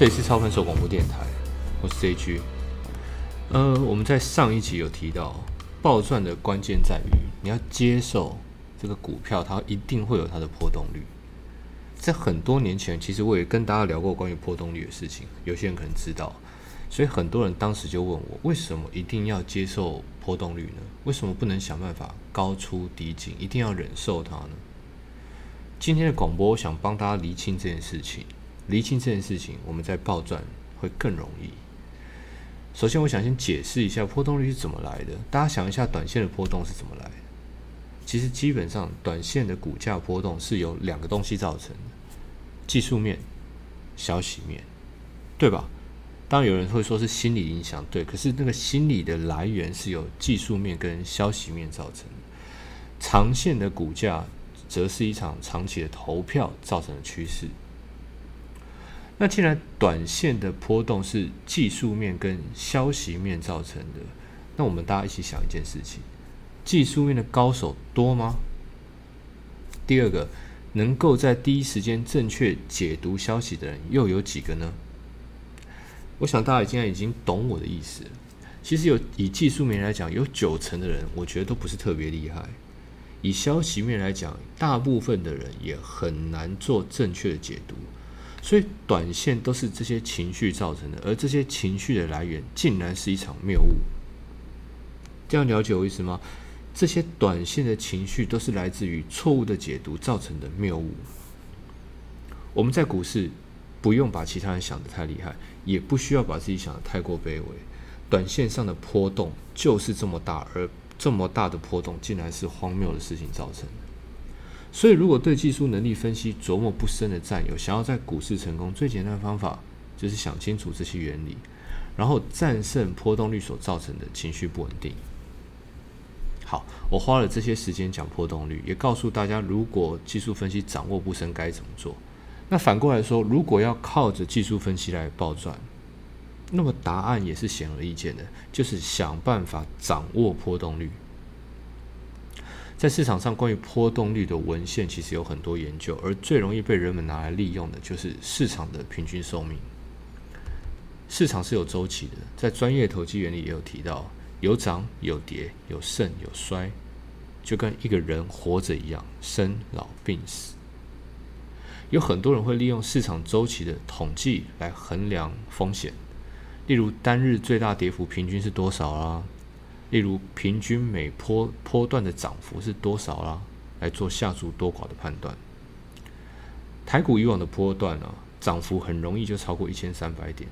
这里是超凡手广播电台，我是 C G。呃，我们在上一集有提到，暴赚的关键在于你要接受这个股票，它一定会有它的波动率。在很多年前，其实我也跟大家聊过关于波动率的事情，有些人可能知道，所以很多人当时就问我，为什么一定要接受波动率呢？为什么不能想办法高出低进，一定要忍受它呢？今天的广播，我想帮大家厘清这件事情。厘清这件事情，我们在报赚会更容易。首先，我想先解释一下波动率是怎么来的。大家想一下，短线的波动是怎么来的？其实基本上，短线的股价波动是由两个东西造成的：技术面、消息面，对吧？当然，有人会说是心理影响，对。可是那个心理的来源是由技术面跟消息面造成的。长线的股价则是一场长期的投票造成的趋势。那既然短线的波动是技术面跟消息面造成的，那我们大家一起想一件事情：技术面的高手多吗？第二个，能够在第一时间正确解读消息的人又有几个呢？我想大家现在已经懂我的意思。其实有以技术面来讲，有九成的人，我觉得都不是特别厉害；以消息面来讲，大部分的人也很难做正确的解读。所以，短线都是这些情绪造成的，而这些情绪的来源，竟然是一场谬误。这样了解我意思吗？这些短线的情绪都是来自于错误的解读造成的谬误。我们在股市不用把其他人想的太厉害，也不需要把自己想的太过卑微。短线上的波动就是这么大，而这么大的波动，竟然是荒谬的事情造成的。所以，如果对技术能力分析琢磨不深的战友，想要在股市成功，最简单的方法就是想清楚这些原理，然后战胜波动率所造成的情绪不稳定。好，我花了这些时间讲波动率，也告诉大家，如果技术分析掌握不深该怎么做。那反过来说，如果要靠着技术分析来暴赚，那么答案也是显而易见的，就是想办法掌握波动率。在市场上，关于波动率的文献其实有很多研究，而最容易被人们拿来利用的就是市场的平均寿命。市场是有周期的，在专业投机原理也有提到，有涨有跌，有盛有衰，就跟一个人活着一样，生老病死。有很多人会利用市场周期的统计来衡量风险，例如单日最大跌幅平均是多少啦？例如，平均每波波段的涨幅是多少啦？来做下注多寡的判断。台股以往的波段呢，涨幅很容易就超过一千三百点。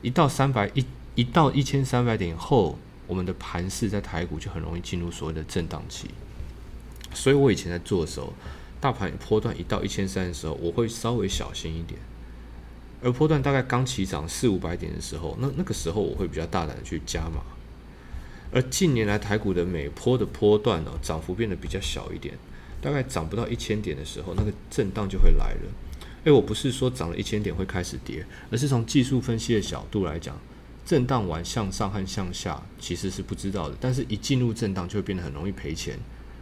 一到三百一，一到一千三百点后，我们的盘势在台股就很容易进入所谓的震荡期。所以我以前在做的时候，大盘波段一到一千三的时候，我会稍微小心一点。而波段大概刚起涨四五百点的时候，那那个时候我会比较大胆的去加码。而近年来台股的每波的波段呢，涨幅变得比较小一点，大概涨不到一千点的时候，那个震荡就会来了。诶，我不是说涨了一千点会开始跌，而是从技术分析的角度来讲，震荡完向上和向下其实是不知道的，但是一进入震荡就会变得很容易赔钱，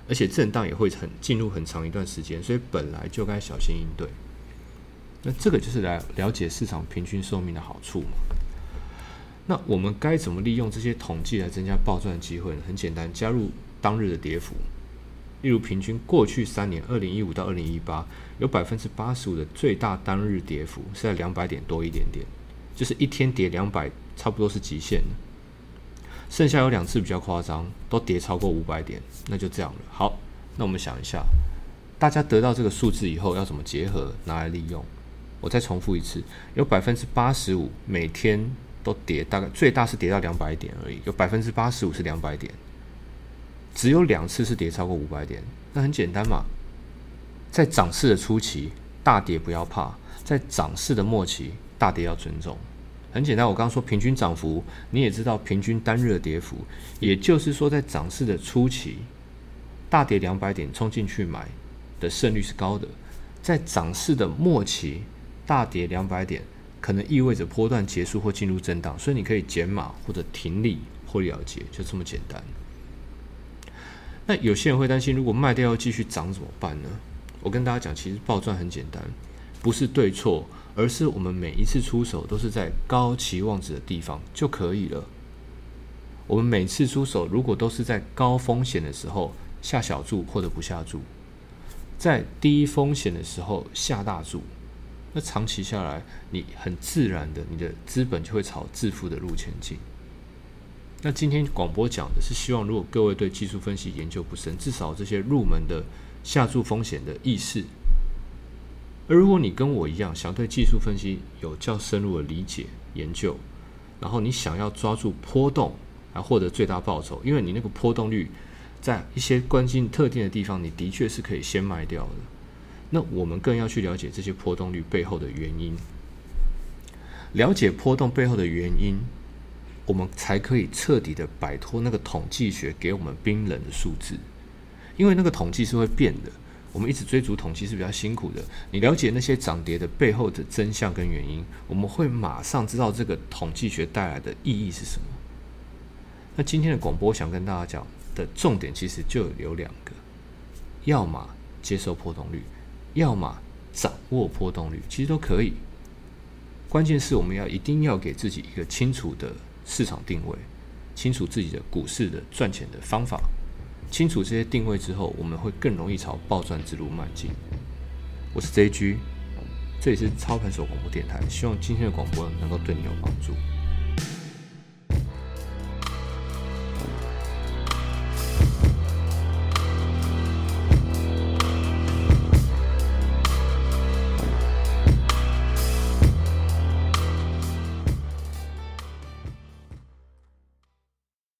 而且震荡也会很进入很长一段时间，所以本来就该小心应对。那这个就是来了解市场平均寿命的好处嘛。那我们该怎么利用这些统计来增加暴赚的机会呢？很简单，加入当日的跌幅。例如，平均过去三年，二零一五到二零一八，有百分之八十五的最大当日跌幅是在两百点多一点点，就是一天跌两百，差不多是极限剩下有两次比较夸张，都跌超过五百点，那就这样了。好，那我们想一下，大家得到这个数字以后要怎么结合拿来利用？我再重复一次，有百分之八十五每天。都跌，大概最大是跌到两百点而已，有百分之八十五是两百点，只有两次是跌超过五百点。那很简单嘛，在涨势的初期大跌不要怕，在涨势的末期大跌要尊重。很简单，我刚刚说平均涨幅，你也知道平均单日的跌幅，也就是说在涨势的初期大跌两百点冲进去买的胜率是高的，在涨势的末期大跌两百点。可能意味着波段结束或进入震荡，所以你可以减码或者停利或了结，就这么简单。那有些人会担心，如果卖掉要继续涨怎么办呢？我跟大家讲，其实暴赚很简单，不是对错，而是我们每一次出手都是在高期望值的地方就可以了。我们每次出手如果都是在高风险的时候下小注或者不下注，在低风险的时候下大注，那长期下来，你很自然的，你的资本就会朝致富的路前进。那今天广播讲的是希望，如果各位对技术分析研究不深，至少这些入门的下注风险的意识。而如果你跟我一样，想对技术分析有较深入的理解研究，然后你想要抓住波动来获得最大报酬，因为你那个波动率在一些关键特定的地方，你的确是可以先卖掉的。那我们更要去了解这些波动率背后的原因，了解波动背后的原因。我们才可以彻底的摆脱那个统计学给我们冰冷的数字，因为那个统计是会变的。我们一直追逐统计是比较辛苦的。你了解那些涨跌的背后的真相跟原因，我们会马上知道这个统计学带来的意义是什么。那今天的广播想跟大家讲的重点其实就有两个：要么接受波动率，要么掌握波动率，其实都可以。关键是我们要一定要给自己一个清楚的。市场定位，清楚自己的股市的赚钱的方法，清楚这些定位之后，我们会更容易朝暴赚之路迈进。我是 JG，这里是操盘手广播电台，希望今天的广播能够对你有帮助。